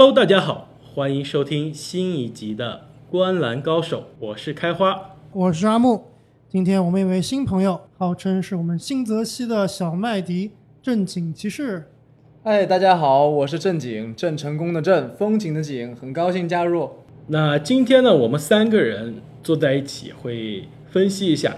Hello，大家好，欢迎收听新一集的《观篮高手》，我是开花。我是阿木，今天我们有位新朋友，号称是我们新泽西的小麦迪正经骑士。嗨，大家好，我是正经，郑成功的郑，风景的景，很高兴加入。那今天呢，我们三个人坐在一起，会分析一下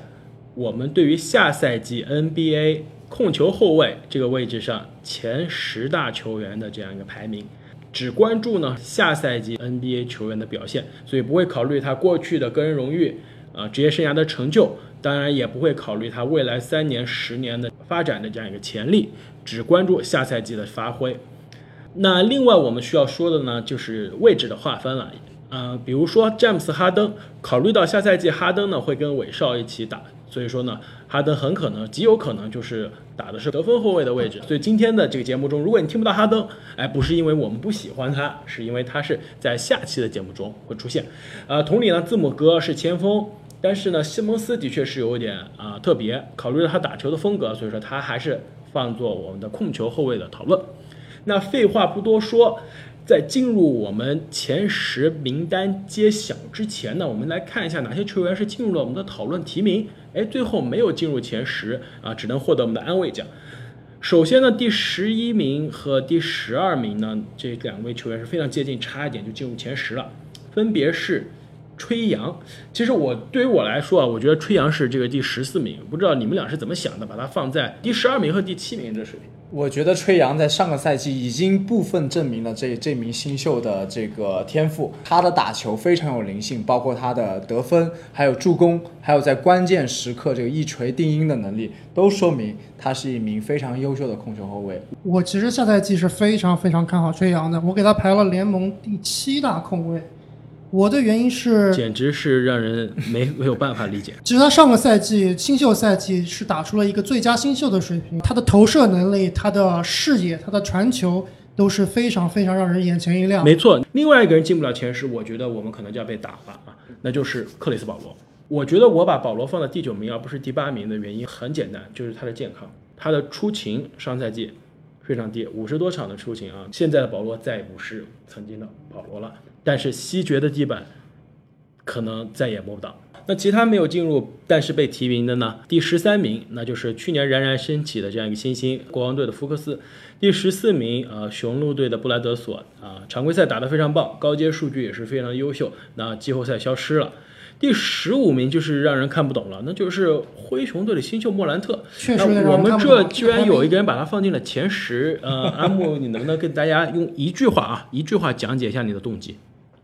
我们对于下赛季 NBA 控球后卫这个位置上前十大球员的这样一个排名。只关注呢下赛季 NBA 球员的表现，所以不会考虑他过去的个人荣誉啊、职业生涯的成就，当然也不会考虑他未来三年、十年的发展的这样一个潜力，只关注下赛季的发挥。那另外我们需要说的呢，就是位置的划分了。呃，比如说詹姆斯·哈登，考虑到下赛季哈登呢会跟韦少一起打，所以说呢，哈登很可能极有可能就是打的是得分后卫的位置。所以今天的这个节目中，如果你听不到哈登，哎，不是因为我们不喜欢他，是因为他是在下期的节目中会出现。呃，同理呢，字母哥是前锋，但是呢，西蒙斯的确是有点啊、特别，考虑到他打球的风格，所以说他还是放作我们的控球后卫的讨论。那废话不多说，在进入我们前十名单揭晓之前呢，我们来看一下哪些球员是进入了我们的讨论提名，哎，最后没有进入前十啊，只能获得我们的安慰奖。首先呢，第十一名和第十二名呢，这两位球员是非常接近，差一点就进入前十了，分别是吹杨。其实我对于我来说啊，我觉得吹杨是这个第十四名，不知道你们俩是怎么想的，把它放在第十二名和第七名这水平。我觉得吹杨在上个赛季已经部分证明了这这名新秀的这个天赋，他的打球非常有灵性，包括他的得分、还有助攻，还有在关键时刻这个一锤定音的能力，都说明他是一名非常优秀的控球后卫。我其实下赛季是非常非常看好吹杨的，我给他排了联盟第七大控卫。我的原因是，简直是让人没 没有办法理解。其实他上个赛季新秀赛季是打出了一个最佳新秀的水平，他的投射能力、他的视野、他的传球都是非常非常让人眼前一亮。没错，另外一个人进不了前十，我觉得我们可能就要被打了啊，那就是克里斯保罗。我觉得我把保罗放在第九名而不是第八名的原因很简单，就是他的健康，他的出勤上赛季非常低，五十多场的出勤啊，现在的保罗再也不是曾经的保罗了。但是西决的地板可能再也摸不到。那其他没有进入但是被提名的呢？第十三名，那就是去年冉冉升起的这样一个新星，国王队的福克斯。第十四名，呃，雄鹿队的布莱德索啊、常规赛打得非常棒，高阶数据也是非常优秀。那季后赛消失了。第十五名就是让人看不懂了，那就是灰熊队的新秀莫兰特。确实我们这居然有一个人把他放进了前十，呃，阿木，你能不能跟大家用一句话啊，一句话讲解一下你的动机？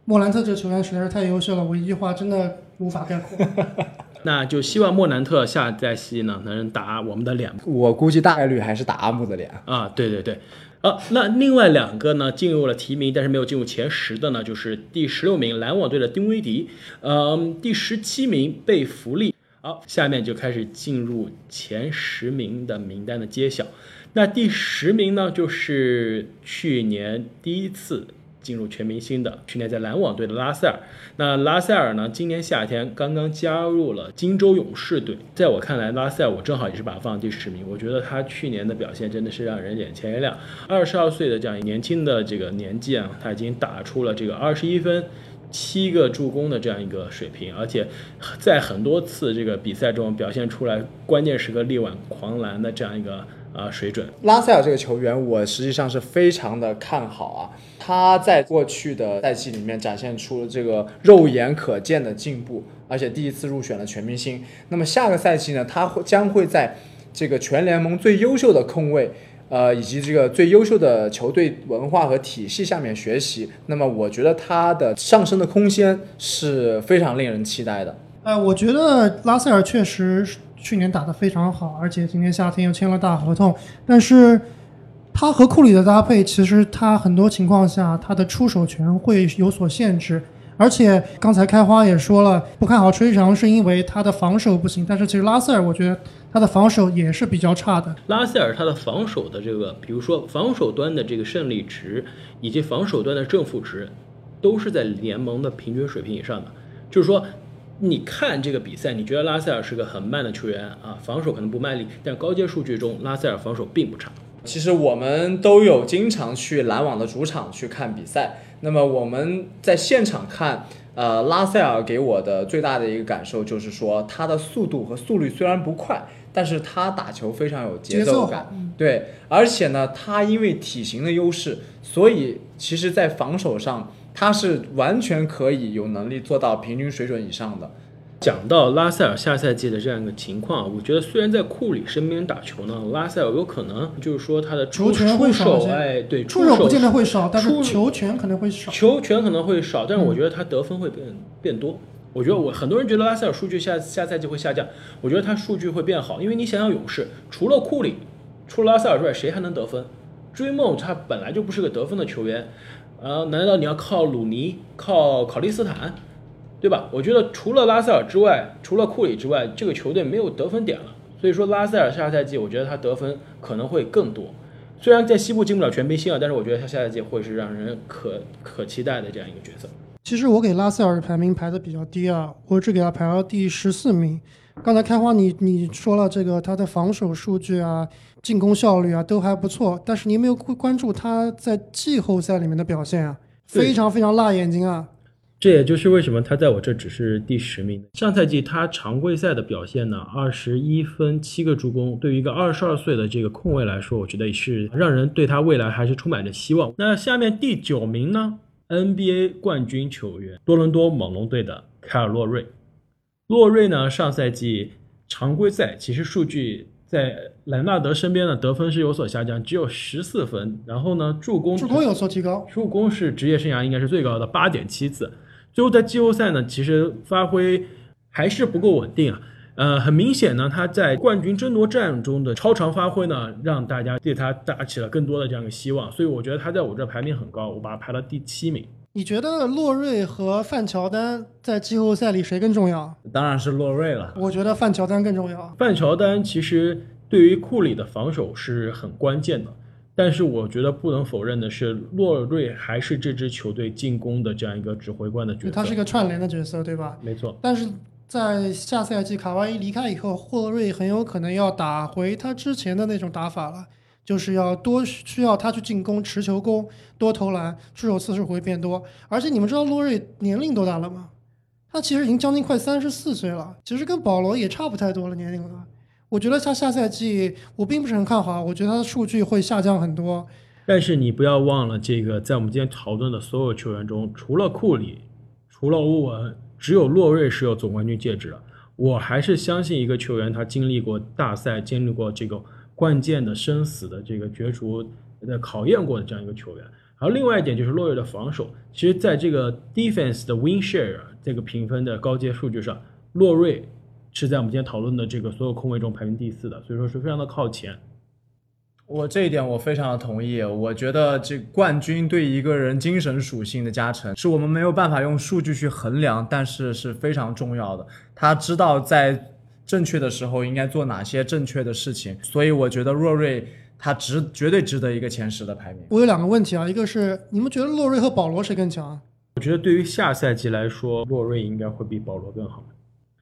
莫兰特这球员实在是太优秀了，我一句话真的无法概括。那就希望莫兰特下赛季呢能打我们的脸我估计大概率还是打阿木的脸。啊，对对对，啊，那另外两个呢进入了提名，但是没有进入前十的呢，就是第十六名篮网队的丁威迪，嗯，第十七名贝弗利。好，下面就开始进入前十名的名单的揭晓。那第十名呢，就是去年第一次进入全明星的，去年在篮网队的拉塞尔。那拉塞尔呢，今年夏天刚刚加入了金州勇士队。在我看来，拉塞尔我正好也是把他放第十名。我觉得他去年的表现真的是让人眼前一亮。二十二岁的这样年轻的这个年纪啊，他已经打出了这个二十一分。七个助攻的这样一个水平，而且在很多次这个比赛中表现出来关键时刻力挽狂澜的这样一个啊水准。拉塞尔这个球员，我实际上是非常的看好啊。他在过去的赛季里面展现出了这个肉眼可见的进步，而且第一次入选了全明星。那么下个赛季呢，他会将会在这个全联盟最优秀的控卫，呃，以及这个最优秀的球队文化和体系下面学习。那么我觉得他的上升的空间是非常令人期待的。呃，我觉得拉塞尔确实是去年打得非常好，而且今年夏天又签了大合同。但是他和库里的搭配，其实他很多情况下他的出手权会有所限制。而且刚才开花也说了，不看好吹长是因为他的防守不行。但是其实拉塞尔，我觉得他的防守也是比较差的。拉塞尔他的防守的这个，比如说防守端的这个胜利值以及防守端的正负值，都是在联盟的平均水平以上的。就是说，你看这个比赛，你觉得拉塞尔是个很慢的球员啊，防守可能不卖力，但高阶数据中拉塞尔防守并不差。其实我们都有经常去篮网的主场去看比赛。那么我们在现场看，呃，拉塞尔给我的最大的一个感受就是说，他的速度和速率虽然不快，但是他打球非常有节奏感。对，而且呢，他因为体型的优势，所以其实在防守上他是完全可以有能力做到平均水准以上的。讲到拉塞尔下赛季的这样一个情况，我觉得虽然在库里身边打球呢，拉塞尔有可能就是说他的球权会少，哎，对，出手不见得会少，但是球权可能会少，球权可能会少，但是我觉得他得分会变变多。我觉得我很多人觉得拉塞尔数据下下赛季会下降，我觉得他数据会变好，因为你想想勇士除了库里，除了拉塞尔之外，谁还能得分？追梦他本来就不是个得分的球员，啊，难道你要靠鲁尼，靠考利斯坦？对吧？我觉得除了拉塞尔之外，除了库里之外，这个球队没有得分点了。所以说，拉塞尔下赛季，我觉得他得分可能会更多。虽然在西部进不了全明星啊，但是我觉得他下赛季会是让人可可期待的这样一个角色。其实我给拉塞尔的排名排的比较低啊，我只给他排到第十四名。刚才开花你你说了这个他的防守数据啊、进攻效率啊都还不错，但是你没有关注他在季后赛里面的表现啊，非常非常辣眼睛啊。这也就是为什么他在我这只是第十名。上赛季他常规赛的表现呢，二十一分七个助攻，对于一个二十二岁的这个控卫来说，我觉得是让人对他未来还是充满着希望。那下面第九名呢？NBA 冠军球员多伦多猛龙队的凯尔洛瑞。洛瑞呢，上赛季常规赛其实数据在莱纳德身边的得分是有所下降，只有十四分。然后呢，助攻助攻有所提高，助攻是职业生涯应该是最高的八点七次。最后在季后赛呢，其实发挥还是不够稳定啊。呃，很明显呢，他在冠军争夺战中的超常发挥呢，让大家对他打起了更多的这样一个希望。所以我觉得他在我这排名很高，我把他排到第七名。你觉得洛瑞和范乔丹在季后赛里谁更重要？当然是洛瑞了。我觉得范乔丹更重要。范乔丹其实对于库里的防守是很关键的。但是我觉得不能否认的是，洛瑞还是这支球队进攻的这样一个指挥官的角色。他是一个串联的角色，对吧？没错。但是在下赛季卡哇伊离开以后，霍瑞很有可能要打回他之前的那种打法了，就是要多需要他去进攻、持球攻、多投篮，出手次数会变多。而且你们知道洛瑞年龄多大了吗？他其实已经将近快三十四岁了，其实跟保罗也差不太多了年龄了。我觉得他下赛季我并不是很看好，我觉得他的数据会下降很多。但是你不要忘了，这个在我们今天讨论的所有球员中，除了库里，除了欧文，只有洛瑞是有总冠军戒指的。我还是相信一个球员，他经历过大赛，经历过这个关键的生死的这个角逐的考验过的这样一个球员。然后另外一点就是洛瑞的防守，其实在这个 defense 的 win share 这个评分的高阶数据上，洛瑞。是在我们今天讨论的这个所有空位中排名第四的，所以说是非常的靠前。我这一点我非常的同意。我觉得这冠军对一个人精神属性的加成，是我们没有办法用数据去衡量，但是是非常重要的。他知道在正确的时候应该做哪些正确的事情，所以我觉得洛瑞他值绝对值得一个前十的排名。我有两个问题啊，一个是你们觉得洛瑞和保罗谁更强？我觉得对于下赛季来说，洛瑞应该会比保罗更好。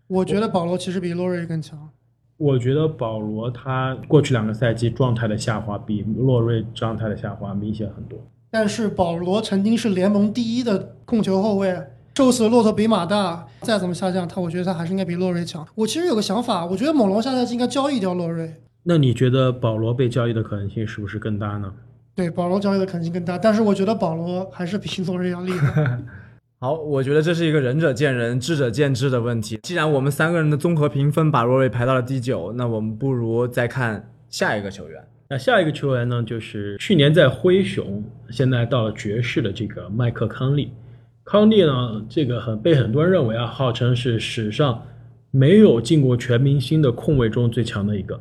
我觉得保罗其实比洛瑞更强。我觉得保罗他过去两个赛季状态的下滑比洛瑞状态的下滑明显很多。但是保罗曾经是联盟第一的控球后卫，瘦死的骆驼比马大，再怎么下降，他我觉得他还是应该比洛瑞强。我其实有个想法，我觉得猛龙下赛季应该交易掉洛瑞。那你觉得保罗被交易的可能性是不是更大呢？对，保罗交易的可能性更大，但是我觉得保罗还是比洛瑞要厉害。好，我觉得这是一个仁者见仁，智者见智的问题。既然我们三个人的综合评分把洛瑞排到了第九，那我们不如再看下一个球员。那下一个球员呢，就是去年在灰熊，现在到了爵士的这个麦克康利。康利呢，这个很被很多人认为啊，号称是史上没有进过全明星的控卫中最强的一个。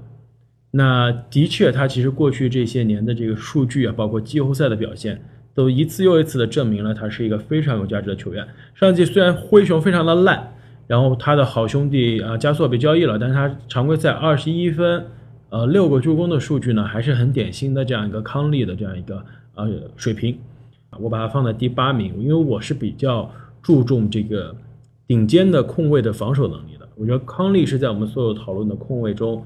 那的确，他其实过去这些年的这个数据啊，包括季后赛的表现。都一次又一次的证明了他是一个非常有价值的球员。上季虽然灰熊非常的烂，然后他的好兄弟啊加索尔被交易了，但是他常规赛二十一分，呃六个助攻的数据呢，还是很典型的这样一个康利的这样一个呃水平。我把它放在第八名，因为我是比较注重这个顶尖的控卫的防守能力的。我觉得康利是在我们所有讨论的控卫中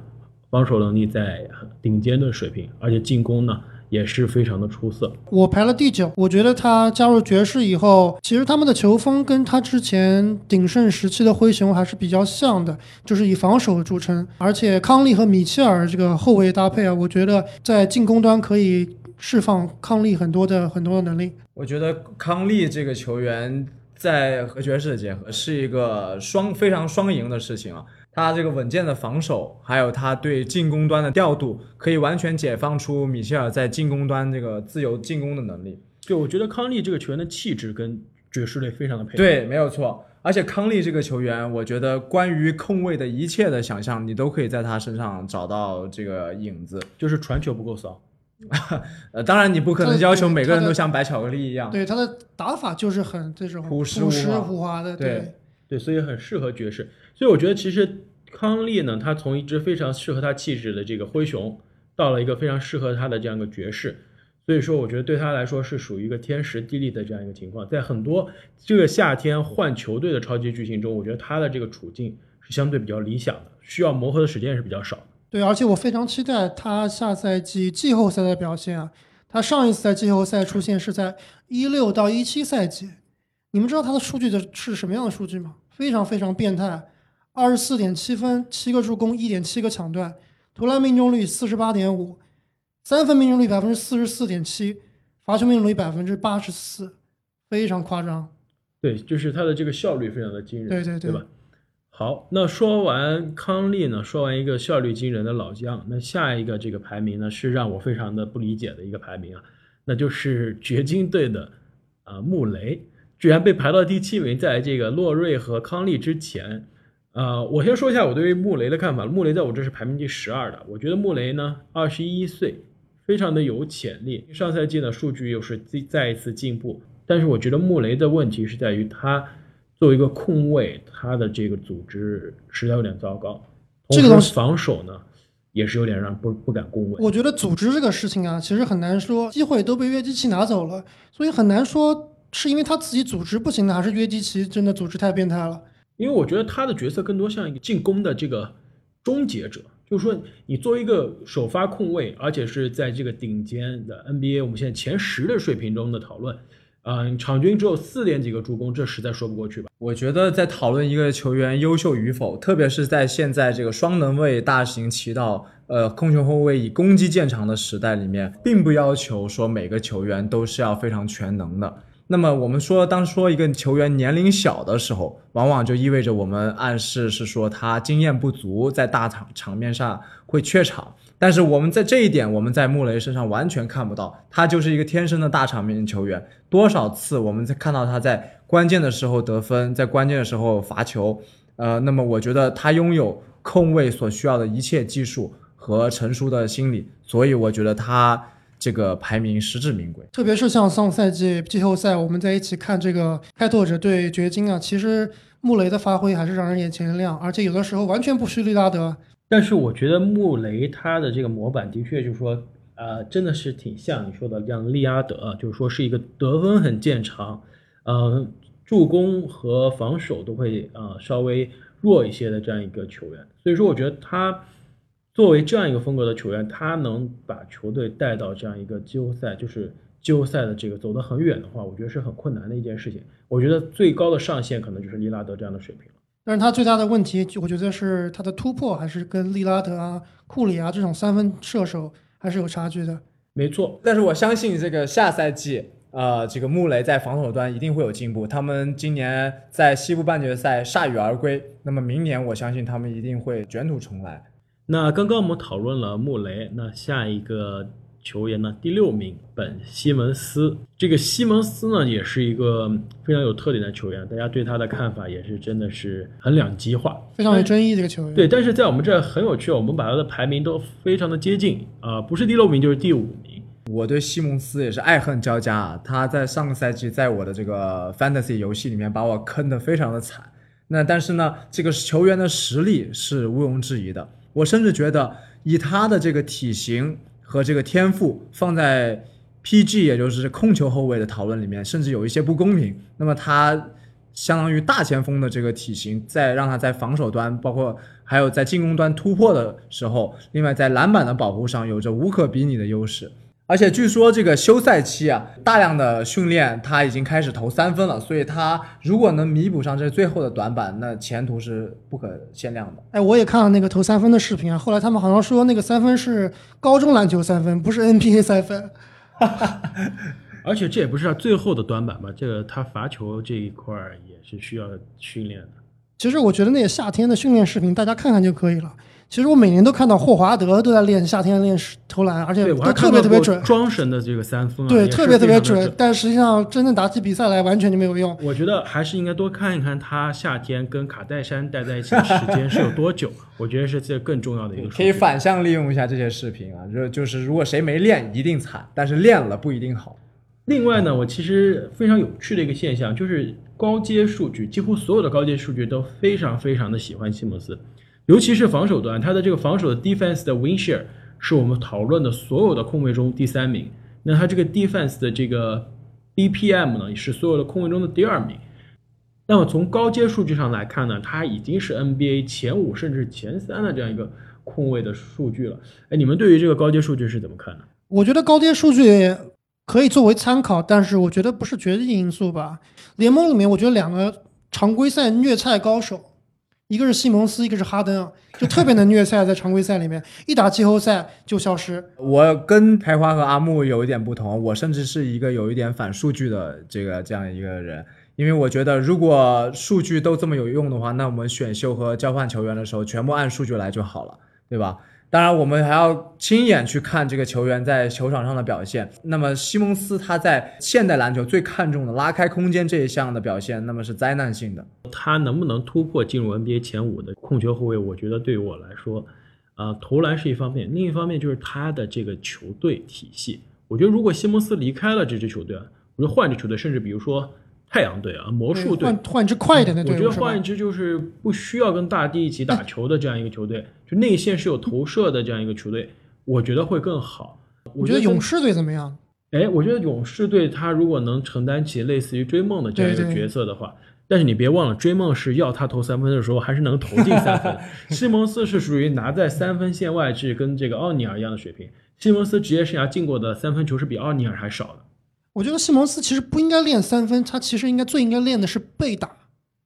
防守能力在顶尖的水平，而且进攻呢也是非常的出色。我排了第九，我觉得他加入爵士以后，其实他们的球风跟他之前鼎盛时期的灰熊还是比较像的，就是以防守著称。而且康利和米切尔这个后卫搭配啊，我觉得在进攻端可以释放康利很多的很多的能力。我觉得康利这个球员在和爵士的结合是一个双非常双赢的事情啊。他这个稳健的防守，还有他对进攻端的调度，可以完全解放出米切尔在进攻端这个自由进攻的能力。对，我觉得康利这个球员的气质跟爵士队非常的配合。对，没有错。而且康利这个球员，我觉得关于控卫的一切的想象，你都可以在他身上找到这个影子。就是传球不够骚。呃，当然你不可能要求每个人都像白巧克力一样。对他的打法就是很这种朴实无华无华的，对对，所以很适合爵士。所以我觉得其实康利呢，他从一只非常适合他气质的这个灰熊，到了一个非常适合他的这样一个爵士。所以说，我觉得对他来说是属于一个天时地利的这样一个情况。在很多这个夏天换球队的超级巨星中，我觉得他的这个处境是相对比较理想的，需要磨合的时间也是比较少的。对，而且我非常期待他下赛季季后赛的表现啊！他上一次在季后赛出现是在一六到一七赛季，你们知道他的数据的是什么样的数据吗？非常非常变态，二十四点七分，七个助攻，一点七个抢断，投篮命中率四十八点五，三分命中率百分之四十四点七，罚球命中率百分之八十四，非常夸张。对，就是他的这个效率非常的惊人，对对对吧？好，那说完康利呢，说完一个效率惊人的老将，那下一个这个排名呢是让我非常的不理解的一个排名啊，那就是掘金队的啊穆雷，居然被排到第七名，在这个洛瑞和康利之前。啊，我先说一下我对于穆雷的看法。穆雷在我这是排名第十二的，我觉得穆雷呢，二十一岁，非常的有潜力。上赛季呢，数据又是再再一次进步，但是我觉得穆雷的问题是在于他作为一个控卫，他的这个组织实在有点糟糕。这个东西防守呢，也是有点让不不敢恭维。我觉得组织这个事情啊，其实很难说，机会都被约基奇拿走了，所以很难说是因为他自己组织不行呢，还是约基奇真的组织太变态了。因为我觉得他的角色更多像一个进攻的这个终结者，就是说你作为一个首发控卫，而且是在这个顶尖的 NBA 我们现在前十的水平中的讨论，嗯、场均只有四点几个助攻，这实在说不过去吧？我觉得在讨论一个球员优秀与否，特别是在现在这个双能卫大行其道、呃控球后卫以攻击见长的时代里面，并不要求说每个球员都是要非常全能的。那么我们说，当说一个球员年龄小的时候，往往就意味着我们暗示是说他经验不足，在大场场面上会怯场。但是我们在这一点，我们在穆雷身上完全看不到，他就是一个天生的大场面球员。多少次我们在看到他在关键的时候得分，在关键的时候罚球，呃，那么我觉得他拥有控卫所需要的一切技术和成熟的心理，所以我觉得他这个排名实至名归。特别是像上赛季季后赛，我们在一起看这个开拓者对掘金啊，其实穆雷的发挥还是让人眼前一亮，而且有的时候完全不虚利拉德。但是我觉得穆雷他的这个模板的确就是说，呃，真的是挺像你说的像利拉德啊，就是说是一个得分很见长，呃，助攻和防守都会呃稍微弱一些的这样一个球员。所以说，我觉得他作为这样一个风格的球员，他能把球队带到这样一个季后赛，就是季后赛的这个走得很远的话，我觉得是很困难的一件事情。我觉得最高的上限可能就是利拉德这样的水平了。但是他最大的问题，我觉得是他的突破还是跟利拉德啊、库里啊这种三分射手还是有差距的。没错，但是我相信这个下赛季，呃，这个穆雷在防守端一定会有进步。他们今年在西部半决赛铩羽而归，那么明年我相信他们一定会卷土重来。那刚刚我们讨论了穆雷，那下一个球员呢？第六名本西蒙斯。这个西蒙斯呢，也是一个非常有特点的球员，大家对他的看法也是真的是很两极化。非常有争议这个球员。对，但是在我们这儿很有趣，我们把他的排名都非常的接近啊、不是第六名就是第五名。我对西蒙斯也是爱恨交加啊！他在上个赛季在我的这个 fantasy 游戏里面把我坑得非常的惨。那但是呢，这个球员的实力是毋庸置疑的。我甚至觉得，以他的这个体型和这个天赋放在 PG，也就是控球后卫的讨论里面，甚至有一些不公平。那么他相当于大前锋的这个体型，在让他在防守端，包括还有在进攻端突破的时候，另外在篮板的保护上有着无可比拟的优势。而且据说这个休赛期啊，大量的训练他已经开始投三分了，所以他如果能弥补上这最后的短板，那前途是不可限量的。哎，我也看了那个投三分的视频啊，后来他们好像说那个三分是高中篮球三分，不是 NBA 三分。而且这也不是他最后的短板吧？这个他罚球这一块儿也是需要训练的。其实我觉得那个夏天的训练视频大家看看就可以了。其实我每年都看到霍华德都在练夏天练投篮，而且都特别特别准。庄神的这个三分啊，对，特别特别准，但实际上真正打起比赛来完全就没有用。我觉得还是应该多看一看他夏天跟卡戴珊待在一起的时间是有多久，我觉得是这更重要的一个可以。反向利用一下这些视频啊，就就是如果谁没练一定惨，但是练了不一定好。另外呢，我其实非常有趣的一个现象就是高阶数据，几乎所有的高阶数据都非常非常的喜欢西蒙斯，尤其是防守端，他的这个防守的 defense 的 win share 是我们讨论的所有的控卫中第三名。那他这个 defense 的这个 BPM 呢，是所有的控卫中的第二名。那么从高阶数据上来看呢，它已经是 NBA 前五甚至前三的这样一个控卫的数据了。哎，你们对于这个高阶数据是怎么看的？我觉得高阶数据可以作为参考，但是我觉得不是决定因素吧。联盟里面，我觉得两个常规赛虐菜高手，一个是西蒙斯，一个是哈登，就特别能虐菜，在常规赛里面，一打季后赛就消失。我跟开花和阿木有一点不同，我甚至是一个有一点反数据的这个这样一个人，因为我觉得如果数据都这么有用的话，那我们选秀和交换球员的时候全部按数据来就好了，对吧？当然，我们还要亲眼去看这个球员在球场上的表现。那么，西蒙斯他在现代篮球最看重的拉开空间这一项的表现，那么是灾难性的。他能不能突破进入 NBA 前五的控球后卫？我觉得对于我来说，啊、投篮是一方面，另一方面就是他的这个球队体系。我觉得如果西蒙斯离开了这支球队，我觉得换支球队，甚至比如说太阳队啊、魔术队换，换一支快一点的我觉得换一支就是不需要跟大帝一起打球的这样一个球队，就内线是有投射的这样一个球队，我觉得会更好。我觉得勇士队怎么样？哎，我觉得勇士队他如果能承担起类似于追梦的这样一个角色的话，但是你别忘了，追梦是要他投三分的时候还是能投进三分。西蒙斯是属于拿在三分线外是跟这个奥尼尔一样的水平。西蒙斯职业生涯进过的三分球是比奥尼尔还少的。我觉得西蒙斯其实不应该练三分，他其实应该最应该练的是被打。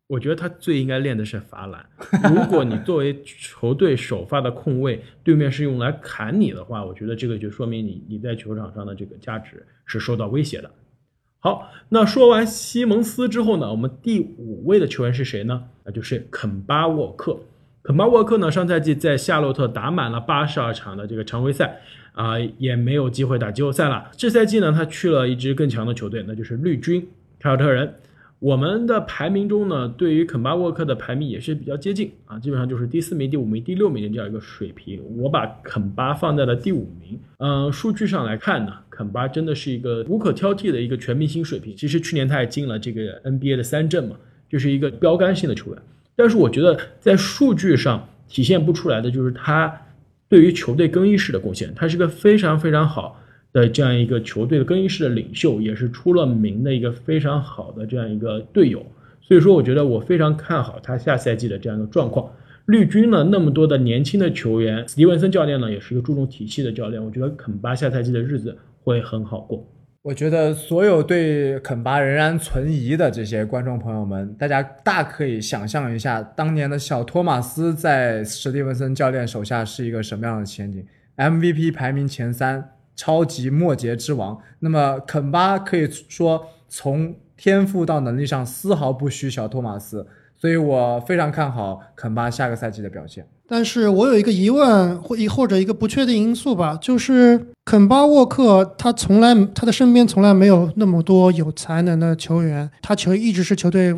我觉得他最应该练的是罚篮。如果你作为球队首发的控卫，对面是用来砍你的话，我觉得这个就说明你你在球场上的这个价值是受到威胁的。好，那说完西蒙斯之后呢，我们第五位的球员是谁呢？那就是肯巴沃克。肯巴沃克呢，上赛季在夏洛特打满了八十二场的这个常规赛，啊、也没有机会打季后赛了。这赛季呢，他去了一支更强的球队，那就是绿军凯尔特人。我们的排名中呢，对于肯巴沃克的排名也是比较接近啊，基本上就是第四名、第五名、第六名的这样一个水平。我把肯巴放在了第五名。嗯、数据上来看呢，肯巴真的是一个无可挑剔的一个全明星水平。其实去年他也进了这个 NBA 的三阵嘛，就是一个标杆性的球员。但是我觉得在数据上体现不出来的就是他对于球队更衣室的贡献，他是个非常非常好的这样一个球队的更衣室的领袖，也是出了名的一个非常好的这样一个队友。所以说，我觉得我非常看好他下赛季的这样一个状况。绿军呢，那么多的年轻的球员，史蒂文森教练呢，也是一个注重体系的教练。我觉得肯巴下赛季的日子会很好过。我觉得所有对肯巴仍然存疑的这些观众朋友们，大家大可以想象一下，当年的小托马斯在史蒂文森教练手下是一个什么样的前景？MVP 排名前三，超级末节之王。那么肯巴可以说从天赋到能力上丝毫不虚小托马斯，所以我非常看好肯巴下个赛季的表现。但是我有一个疑问，或一或者一个不确定因素吧，就是肯巴沃克他从来他的身边从来没有那么多有才能的球员，他球一直是球队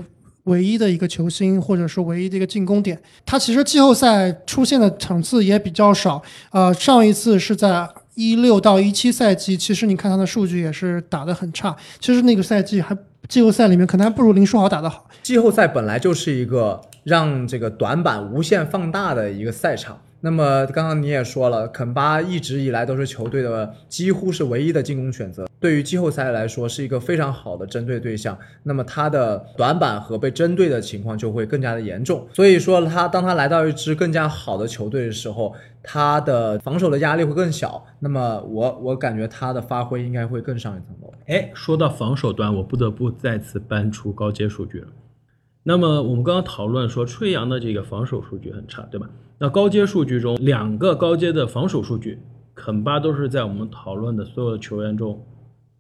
唯一的一个球星，或者是唯一的一个进攻点。他其实季后赛出现的场次也比较少，呃，上一次是在一六到一七赛季，其实你看他的数据也是打得很差，其实那个赛季还季后赛里面可能还不如林书豪打得好。季后赛本来就是一个让这个短板无限放大的一个赛场。那么刚刚你也说了，肯巴一直以来都是球队的几乎是唯一的进攻选择，对于季后赛来说是一个非常好的针对对象。那么他的短板和被针对的情况就会更加的严重。所以说他当他来到一支更加好的球队的时候，他的防守的压力会更小。那么我我感觉他的发挥应该会更上一层楼。哎，说到防守端，我不得不再次搬出高阶数据了。那么我们刚刚讨论说，吹杨的这个防守数据很差，对吧？那高阶数据中，两个高阶的防守数据，肯巴都是在我们讨论的所有的球员中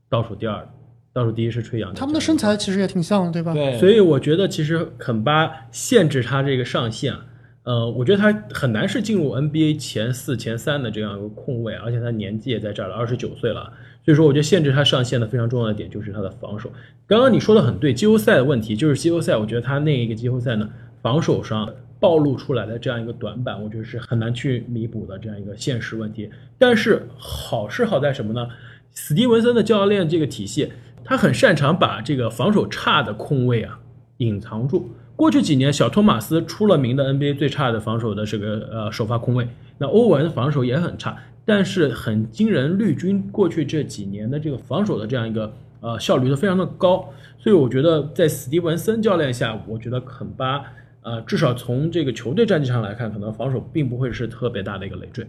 倒数第二的，倒数第一是吹杨。他们的身材其实也挺像的，对吧？对所以我觉得其实肯巴限制他这个上限啊，呃，我觉得他很难是进入 NBA 前四、前三的这样一个空位，而且他年纪也在这儿了，二十九岁了。所以说，我觉得限制他上限的非常重要的点就是他的防守。刚刚你说的很对，季后赛的问题就是季后赛，我觉得他那一个季后赛呢，防守上暴露出来的这样一个短板，我觉得是很难去弥补的这样一个现实问题。但是好是好在什么呢？史蒂文森的教练这个体系，他很擅长把这个防守差的空位啊隐藏住。过去几年，小托马斯出了名的 NBA 最差的防守的这个呃首发空位，那欧文防守也很差，但是很惊人，绿军过去这几年的这个防守的这样一个呃效率都非常的高，所以我觉得在史蒂文森教练下，我觉得肯巴呃至少从这个球队战绩上来看，可能防守并不会是特别大的一个累赘。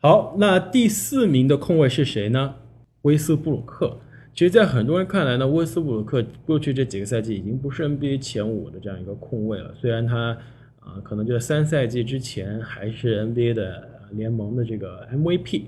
好，那第四名的控卫是谁呢？威斯布鲁克。其实，在很多人看来呢，威斯布鲁克过去这几个赛季已经不是 NBA 前五的这样一个控卫了。虽然他啊、可能就在三赛季之前还是 NBA 的联盟的这个 MVP，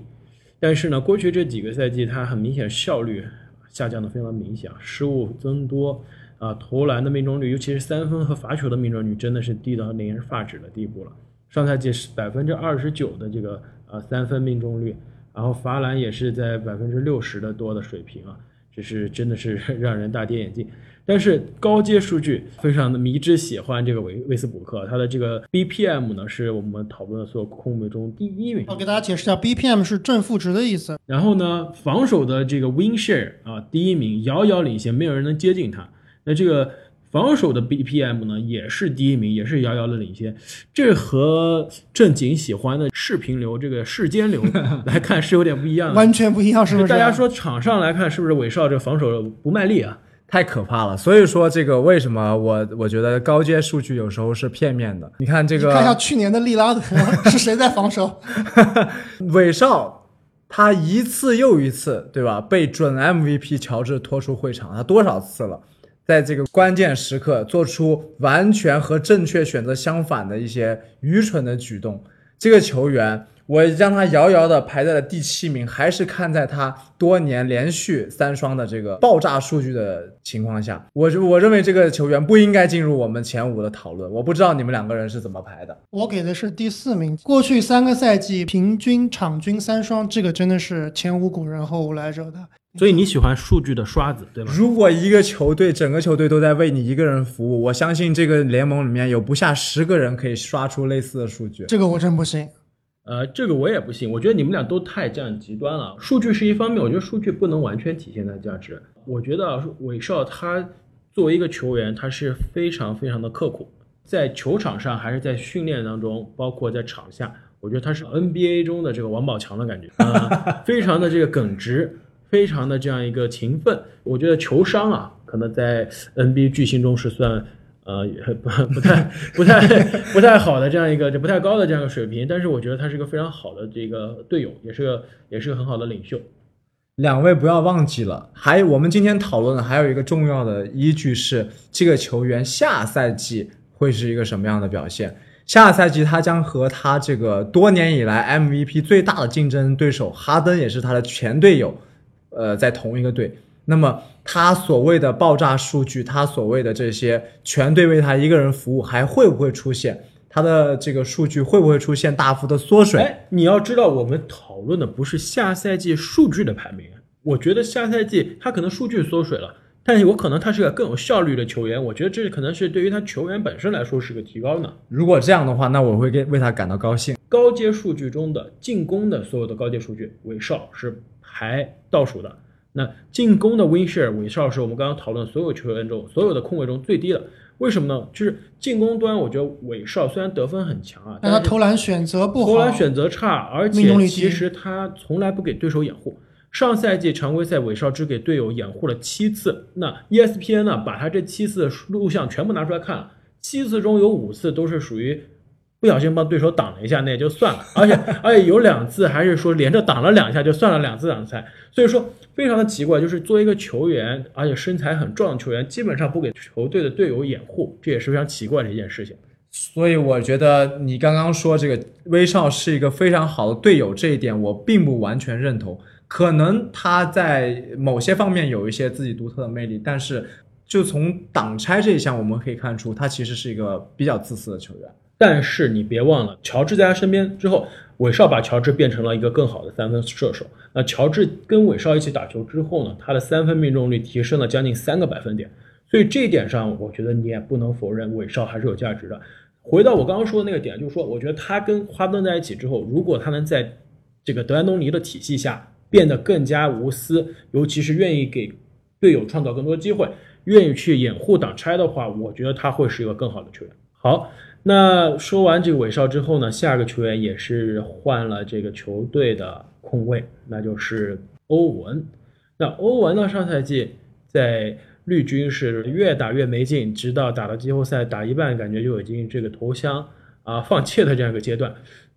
但是呢，过去这几个赛季他很明显效率下降的非常明显，失误增多啊，投篮的命中率，尤其是三分和罚球的命中率，真的是低到令人发指的地步了。上赛季是百分之二十九的这个呃三分命中率，然后罚篮也是在百分之六十的多的水平啊，这是真的是 让人大跌眼镜。但是高阶数据非常的迷之喜欢这个维维斯布鲁克，他的这个 BPM 呢是我们讨论的所有控卫中第一名。我给大家解释一下，BPM 是正负值的意思。然后呢，防守的这个 win share 啊，第一名，遥遥领先，没有人能接近他。那这个防守的 BPM 呢，也是第一名，也是遥遥的领先。这和正经喜欢的视频流这个世间流 来看是有点不一样的。完全不一样，是不是？大家说场上来看，是不是韦少这防守不卖力啊？太可怕了，所以说这个为什么我我觉得高阶数据有时候是片面的。你看这个，看一下去年的利拉德 是谁在防守？韦少，他一次又一次，对吧？被准 MVP 乔治拖出会场，他多少次了？在这个关键时刻做出完全和正确选择相反的一些愚蠢的举动，这个球员。我让他遥遥的排在了第七名，还是看在他多年连续三双的这个爆炸数据的情况下，我我认为这个球员不应该进入我们前五的讨论。我不知道你们两个人是怎么排的。我给的是第四名。过去三个赛季平均场均三双，这个真的是前无古人后无来者的。所以你喜欢数据的刷子，对吧？如果一个球队整个球队都在为你一个人服务，我相信这个联盟里面有不下十个人可以刷出类似的数据。这个我真不信。呃，这个我也不信，我觉得你们俩都太站极端了。数据是一方面，我觉得数据不能完全体现它的价值。我觉得啊韦少他作为一个球员，他是非常非常的刻苦，在球场上还是在训练当中，包括在场下，我觉得他是 NBA 中的这个王宝强的感觉啊、非常的这个耿直，非常的这样一个勤奋。我觉得球商啊，可能在 NBA 巨星中是算。呃，也不 不太不太不太好的这样一个就不太高的这样一个水平，但是我觉得他是一个非常好的这个队友，也是个也是个很好的领袖。两位不要忘记了，还我们今天讨论的还有一个重要的依据是这个球员下赛季会是一个什么样的表现。下赛季他将和他这个多年以来 MVP 最大的竞争对手哈登，也是他的前队友，呃，在同一个队。那么他所谓的爆炸数据，他所谓的这些全队为他一个人服务，还会不会出现？他的这个数据会不会出现大幅的缩水？哎，你要知道，我们讨论的不是下赛季数据的排名。我觉得下赛季他可能数据缩水了，但是我可能他是个更有效率的球员。我觉得这可能是对于他球员本身来说是个提高呢。如果这样的话，那我会给为他感到高兴。高阶数据中的进攻的所有的高阶数据，韦少是排倒数的。那进攻的 win share，韦少是我们刚刚讨论所有球员中所有的控卫中最低的。为什么呢？就是进攻端，我觉得韦少虽然得分很强啊，但他投篮选择不好，投篮选择差，而且其实他从来不给对手掩护。上赛季常规赛韦少只给队友掩护了七次，那 E ESPN 呢把他这七次的录像全部拿出来看了，七次中有五次都是属于不小心帮对手挡了一下，那也就算了，而且而且有两次还是说连着挡了两下就算了两次挡拆，所以说非常的奇怪，就是作为一个球员，而且身材很壮的球员，基本上不给球队的队友掩护，这也是非常奇怪的一件事情。所以我觉得你刚刚说这个威少是一个非常好的队友，这一点我并不完全认同。可能他在某些方面有一些自己独特的魅力，但是就从挡拆这一项我们可以看出，他其实是一个比较自私的球员。但是你别忘了，乔治在他身边之后，韦少把乔治变成了一个更好的三分射手。那乔治跟韦少一起打球之后呢，他的三分命中率提升了将近三个百分点。所以这一点上，我觉得你也不能否认韦少还是有价值的。回到我刚刚说的那个点，就是说，我觉得他跟哈登在一起之后，如果他能在这个德安东尼的体系下变得更加无私，尤其是愿意给队友创造更多机会，愿意去掩护挡拆的话，我觉得他会是一个更好的球员。好，那说完这个韦少之后呢，下个球员也是换了这个球队的控卫，那就是欧文。那欧文呢，上赛季在绿军是越打越没劲，直到打到季后赛打一半，感觉就已经这个投降啊放弃的这样一个阶段。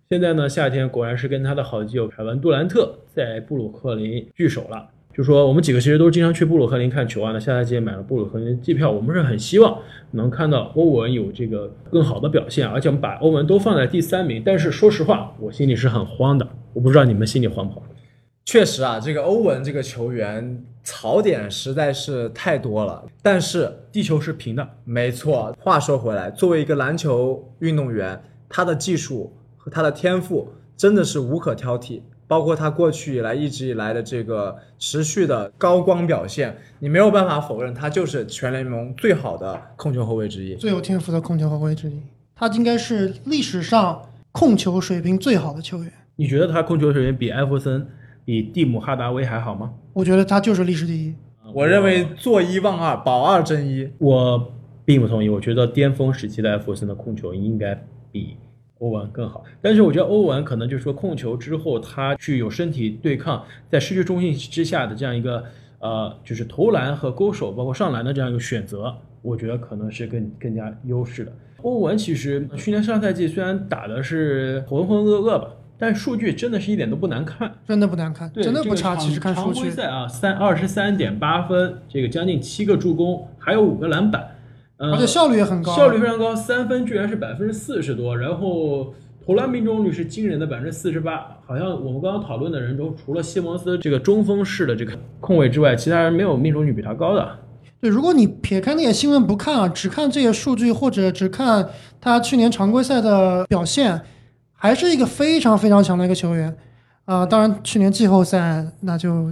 现在呢，夏天果然是跟他的好基友凯文杜兰特在布鲁克林聚首了。就说我们几个其实都是经常去布鲁克林看球啊，那下赛季也买了布鲁克林的机票，我们是很希望能看到欧文有这个更好的表现，而且我们把欧文都放在第三名。但是说实话，我心里是很慌的，我不知道你们心里慌不慌。确实啊，这个欧文这个球员槽点实在是太多了。但是地球是平的，没错，话说回来，作为一个篮球运动员，他的技术和他的天赋真的是无可挑剔。包括他过去以来一直以来的这个持续的高光表现，你没有办法否认他就是全联盟最好的控球后卫之一。最有天赋的控球后卫之一，他应该是历史上控球水平最好的球员。你觉得他控球水平比艾弗森、比蒂姆哈达威还好吗？我觉得他就是历史第一。我认为坐一望二，保二争一。我并不同意，我觉得巅峰时期的艾弗森的控球应该比。欧文更好，但是我觉得欧文可能就是说控球之后，他具有身体对抗，在失去中心之下的这样一个呃，就是投篮和勾手，包括上篮的这样一个选择，我觉得可能是更更加优势的。欧文其实去年上赛季虽然打的是浑浑噩噩吧，但数据真的是一点都不难看，真的不难看，真的不差。其实看数据，常规赛啊，三二十三点八分，这个将近七个助攻，还有五个篮板。呃、而且效率也很高，效率非常高，三分居然是百分之四十多，然后投篮命中率是惊人的百分之四十八。好像我们刚刚讨论的人中，除了西蒙斯这个中锋式的这个控卫之外，其他人没有命中率比他高的。对，如果你撇开那些新闻不看啊，只看这些数据，或者只看他去年常规赛的表现，还是一个非常非常强的一个球员啊、呃。当然，去年季后赛那就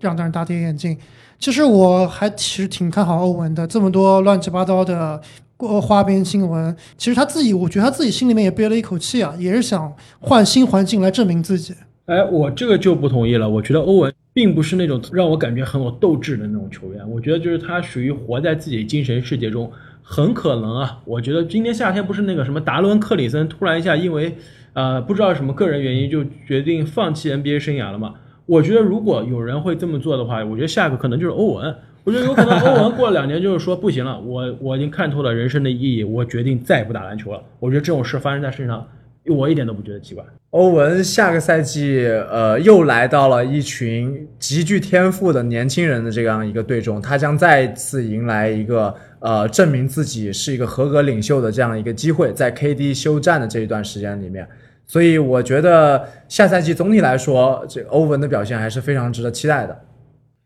让大人大跌眼镜。其实我还其实挺看好欧文的，这么多乱七八糟的过花边新闻，其实他自己，我觉得他自己心里面也憋了一口气啊，也是想换新环境来证明自己。哎，我这个就不同意了。我觉得欧文并不是那种让我感觉很有斗志的那种球员，我觉得就是他属于活在自己精神世界中，很可能啊。我觉得今年夏天不是那个什么达伦克里森突然一下因为呃不知道什么个人原因就决定放弃 NBA 生涯了嘛？我觉得如果有人会这么做的话，我觉得下一个可能就是欧文。我觉得有可能欧文过了两年就是说不行了，我我已经看透了人生的意义，我决定再也不打篮球了。我觉得这种事发生在身上，我一点都不觉得奇怪。欧文下个赛季呃又来到了一群极具天赋的年轻人的这样一个队中，他将再次迎来一个呃证明自己是一个合格领袖的这样一个机会，在 KD 休战的这一段时间里面。所以我觉得下赛季总体来说，这个欧文的表现还是非常值得期待的。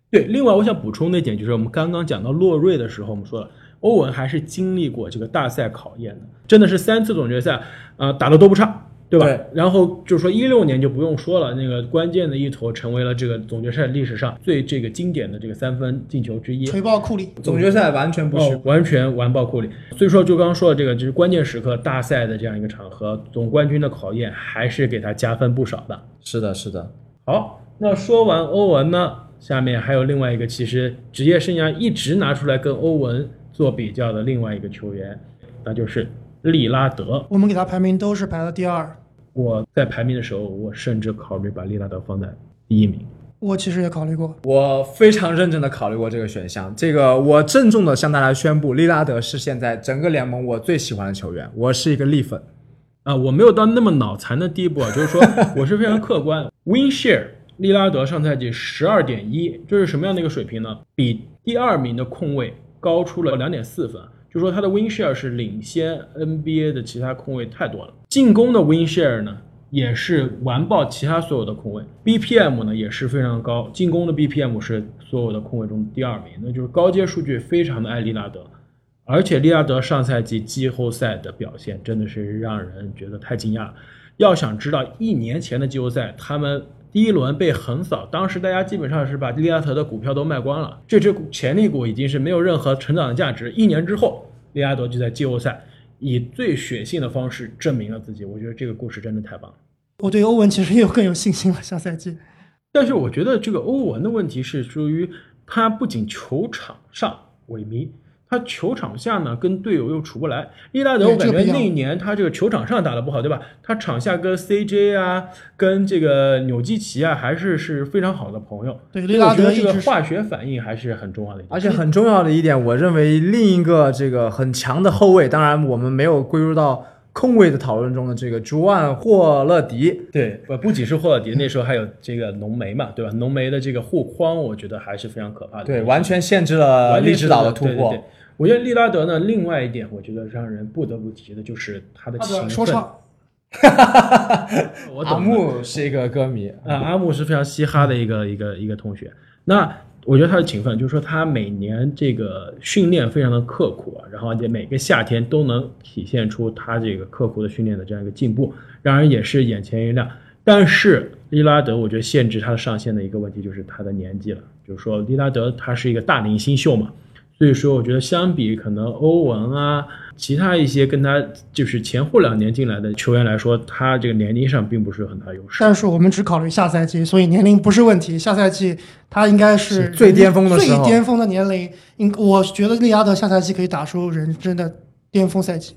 对，另外我想补充的一点就是，我们刚刚讲到洛瑞的时候，我们说了，欧文还是经历过这个大赛考验的，真的是三次总决赛，呃，打的都不差，对吧？对然后就是说一六年就不用说了，那个关键的一投成为了这个总决赛历史上最这个经典的这个三分进球之一。吹爆库里，总决赛完全不虚哦，完全完爆库里。所以说，就刚刚说的这个，就是关键时刻大赛的这样一个场合，总冠军的考验还是给他加分不少的。是的，是的。好，那说完欧文呢，下面还有另外一个，其实职业生涯一直拿出来跟欧文做比较的另外一个球员，那就是利拉德。我们给他排名都是排到第二，我在排名的时候，我甚至考虑把利拉德放在第一名。我其实也考虑过。我非常认真的考虑过这个选项，这个我郑重的向大家宣布，利拉德是现在整个联盟我最喜欢的球员，我是一个利粉。啊，我没有到那么脑残的地步啊，就是说我是非常客观。Win share，利拉德上赛季十二点一，这是什么样的一个水平呢？比第二名的控卫高出了两点四分，就说他的 Win share 是领先 NBA 的其他控卫太多了。进攻的 Win share 呢，也是完爆其他所有的控卫，BPM 呢也是非常高，进攻的 BPM 是所有的控卫中第二名，那就是高阶数据非常的爱利拉德。而且利拉德上赛季季后赛的表现真的是让人觉得太惊讶了。要想知道一年前的季后赛，他们第一轮被横扫，当时大家基本上是把利拉德的股票都卖光了，这只潜力股已经是没有任何成长的价值。一年之后，利拉德就在季后赛以最血性的方式证明了自己。我觉得这个故事真的太棒了。我对欧文其实也有更有信心了，下赛季。但是我觉得这个欧文的问题是属于他不仅球场上萎靡。他球场下呢，跟队友又处不来。利拉德，我感觉那一年他这个球场上打得不好，对吧？他场下跟 CJ 啊，跟这个纽基奇啊，还是是非常好的朋友。对，利拉德这个化学反应还是很重要的。而且很重要的一点，我认为另一个这个很强的后卫，当然我们没有归入到控位的讨论中的这个朱万霍勒迪。对，不不仅是霍勒迪，那时候还有这个浓眉嘛，对吧？浓眉的这个护框，我觉得还是非常可怕的。对，完全限制了利指导的突破。我觉得利拉德呢，另外一点，我觉得让人不得不提的就是他的勤奋。说唱，我阿木是一个歌迷啊，阿木是非常嘻哈的一个一个一个同学。那我觉得他的勤奋，就是说他每年这个训练非常的刻苦啊，然后而且每个夏天都能体现出他这个刻苦的训练的这样一个进步，让人也是眼前一亮。但是利拉德，我觉得限制他的上限的一个问题就是他的年纪了，就是说利拉德他是一个大龄新秀嘛。所以说，我觉得相比可能欧文啊，其他一些跟他就是前后两年进来的球员来说，他这个年龄上并不是有很大优势。但是我们只考虑下赛季，所以年龄不是问题。下赛季他应该是最巅峰的最巅峰的年龄。应我觉得利拉德下赛季可以打出人生的巅峰赛季。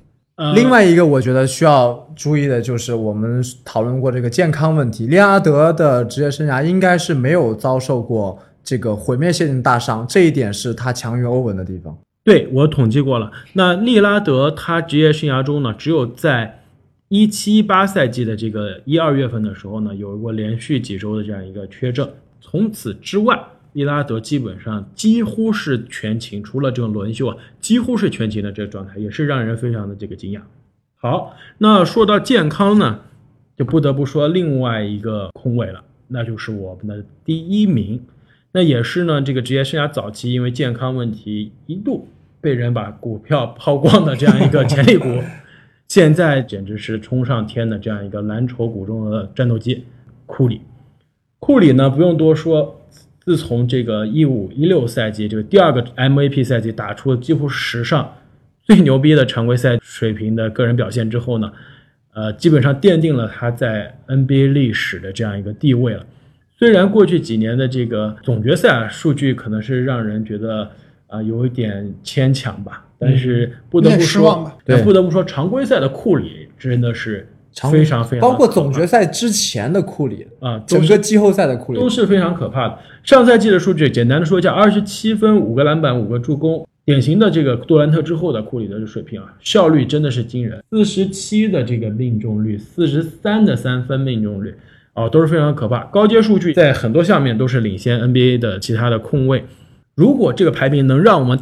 另外一个我觉得需要注意的就是我们讨论过这个健康问题，利拉德的职业生涯应该是没有遭受过。这个毁灭性大伤，这一点是他强于欧文的地方。对我统计过了，那利拉德他职业生涯中呢，只有在一七一八赛季的这个一二月份的时候呢，有过连续几周的这样一个缺阵。从此之外，利拉德基本上几乎是全勤，除了这种轮休啊，几乎是全勤的这个状态，也是让人非常的这个惊讶。好，那说到健康呢，就不得不说另外一个空位了，那就是我们的第一名。那也是呢，这个职业生涯早期因为健康问题一度被人把股票抛光的这样一个潜力股，现在简直是冲上天的这样一个蓝筹股中的战斗机，库里。库里呢不用多说，自从这个一五一六赛季这个第二个 MVP 赛季打出几乎史上最牛逼的常规赛水平的个人表现之后呢，呃，基本上奠定了他在 NBA 历史的这样一个地位了。虽然过去几年的这个总决赛啊数据可能是让人觉得啊有一点牵强吧，但是不得不说，对，不得不说常规赛的库里真的是非常非常，包括总决赛之前的库里啊，整个季后赛的库里。都是非常可怕的。上赛季的数据简单的说一下：二十七分、五个篮板、五个助攻，典型的这个杜兰特之后的库里的水平啊，效率真的是惊人，四十七的这个命中率，四十三的三分命中率。哦，都是非常可怕。高阶数据在很多项面都是领先 NBA 的其他的控卫。如果这个排名能让我们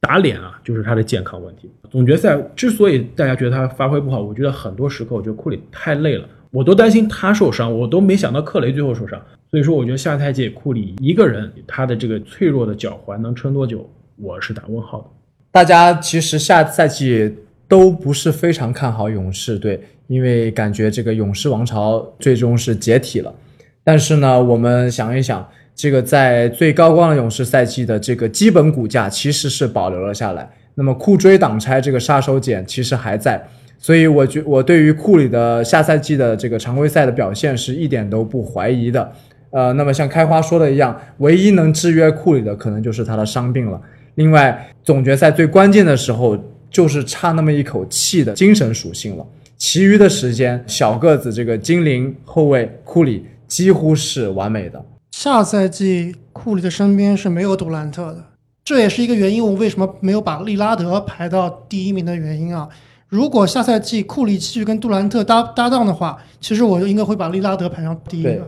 打脸啊，就是他的健康问题。总决赛之所以大家觉得他发挥不好，我觉得很多时刻我觉得库里太累了，我都担心他受伤，我都没想到克雷最后受伤。所以说，我觉得下赛季库里一个人他的这个脆弱的脚踝能撑多久，我是打问号的。大家其实下赛季都不是非常看好勇士队。因为感觉这个勇士王朝最终是解体了，但是呢，我们想一想，这个在最高光的勇士赛季的这个基本骨架其实是保留了下来。那么库追挡拆这个杀手锏其实还在，所以我觉我对于库里的下赛季的这个常规赛的表现是一点都不怀疑的。呃，那么像开花说的一样，唯一能制约库里的可能就是他的伤病了。另外，总决赛最关键的时候就是差那么一口气的精神属性了。其余的时间，小个子这个精灵后卫库里几乎是完美的。下赛季库里的身边是没有杜兰特的，这也是一个原因。我为什么没有把利拉德排到第一名的原因啊？如果下赛季库里继续跟杜兰特搭搭档的话，其实我就应该会把利拉德排上第一。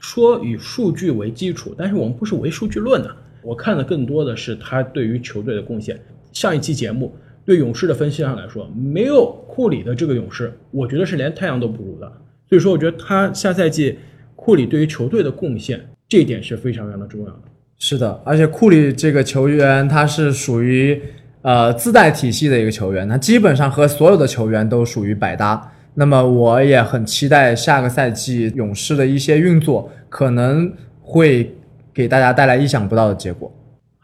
说以数据为基础，但是我们不是唯数据论的。我看的更多的是他对于球队的贡献。上一期节目对勇士的分析上来说，没有库里的这个勇士，我觉得是连太阳都不如的。所以说，我觉得他下赛季库里对于球队的贡献，这一点是非常非常的重要的。是的，而且库里这个球员他是属于呃自带体系的一个球员，他基本上和所有的球员都属于百搭。那么我也很期待下个赛季勇士的一些运作，可能会给大家带来意想不到的结果。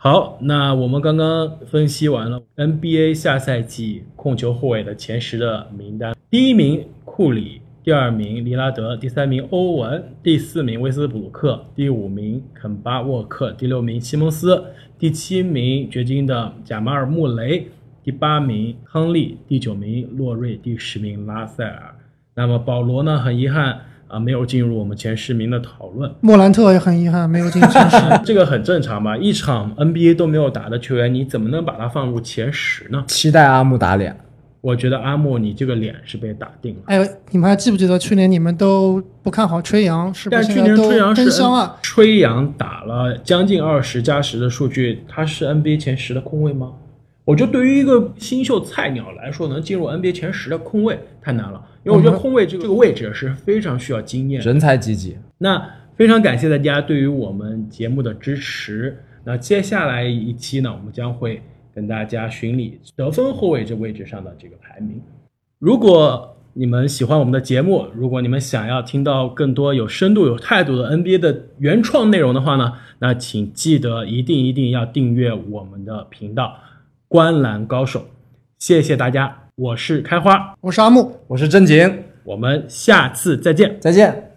好，那我们刚刚分析完了 NBA 下赛季控球后卫的前十的名单，第一名库里，第二名利拉德，第三名欧文，第四名威斯布鲁克，第五名肯巴沃克，第六名西蒙斯，第七名掘金的贾马尔穆雷，第八名亨利，第九名洛瑞，第十名拉塞尔。那么保罗呢？很遗憾啊，没有进入我们前十名的讨论。莫兰特也很遗憾没有进前十。这个很正常吧？一场 NBA 都没有打的球员，你怎么能把他放入前十呢？期待阿木打脸。我觉得阿木，你这个脸是被打定了。哎，你们还记不记得去年你们都不看好吹杨，是不但去年吹杨是真香啊？吹杨打了将近二十加十的数据，他是 NBA 前十的空位吗？我觉得对于一个新秀菜鸟来说，能进入 NBA 前十的空位太难了，因为我觉得空位这个这个位置是非常需要经验。人才济济。那非常感谢大家对于我们节目的支持。那接下来一期呢，我们将会跟大家巡礼得分后卫这位置上的这个排名。如果你们喜欢我们的节目，如果你们想要听到更多有深度、有态度的 NBA 的原创内容的话呢，那请记得一定一定要订阅我们的频道“观篮高手”。谢谢大家，我是开花，我是阿木。我是正经，我们下次再见。再见。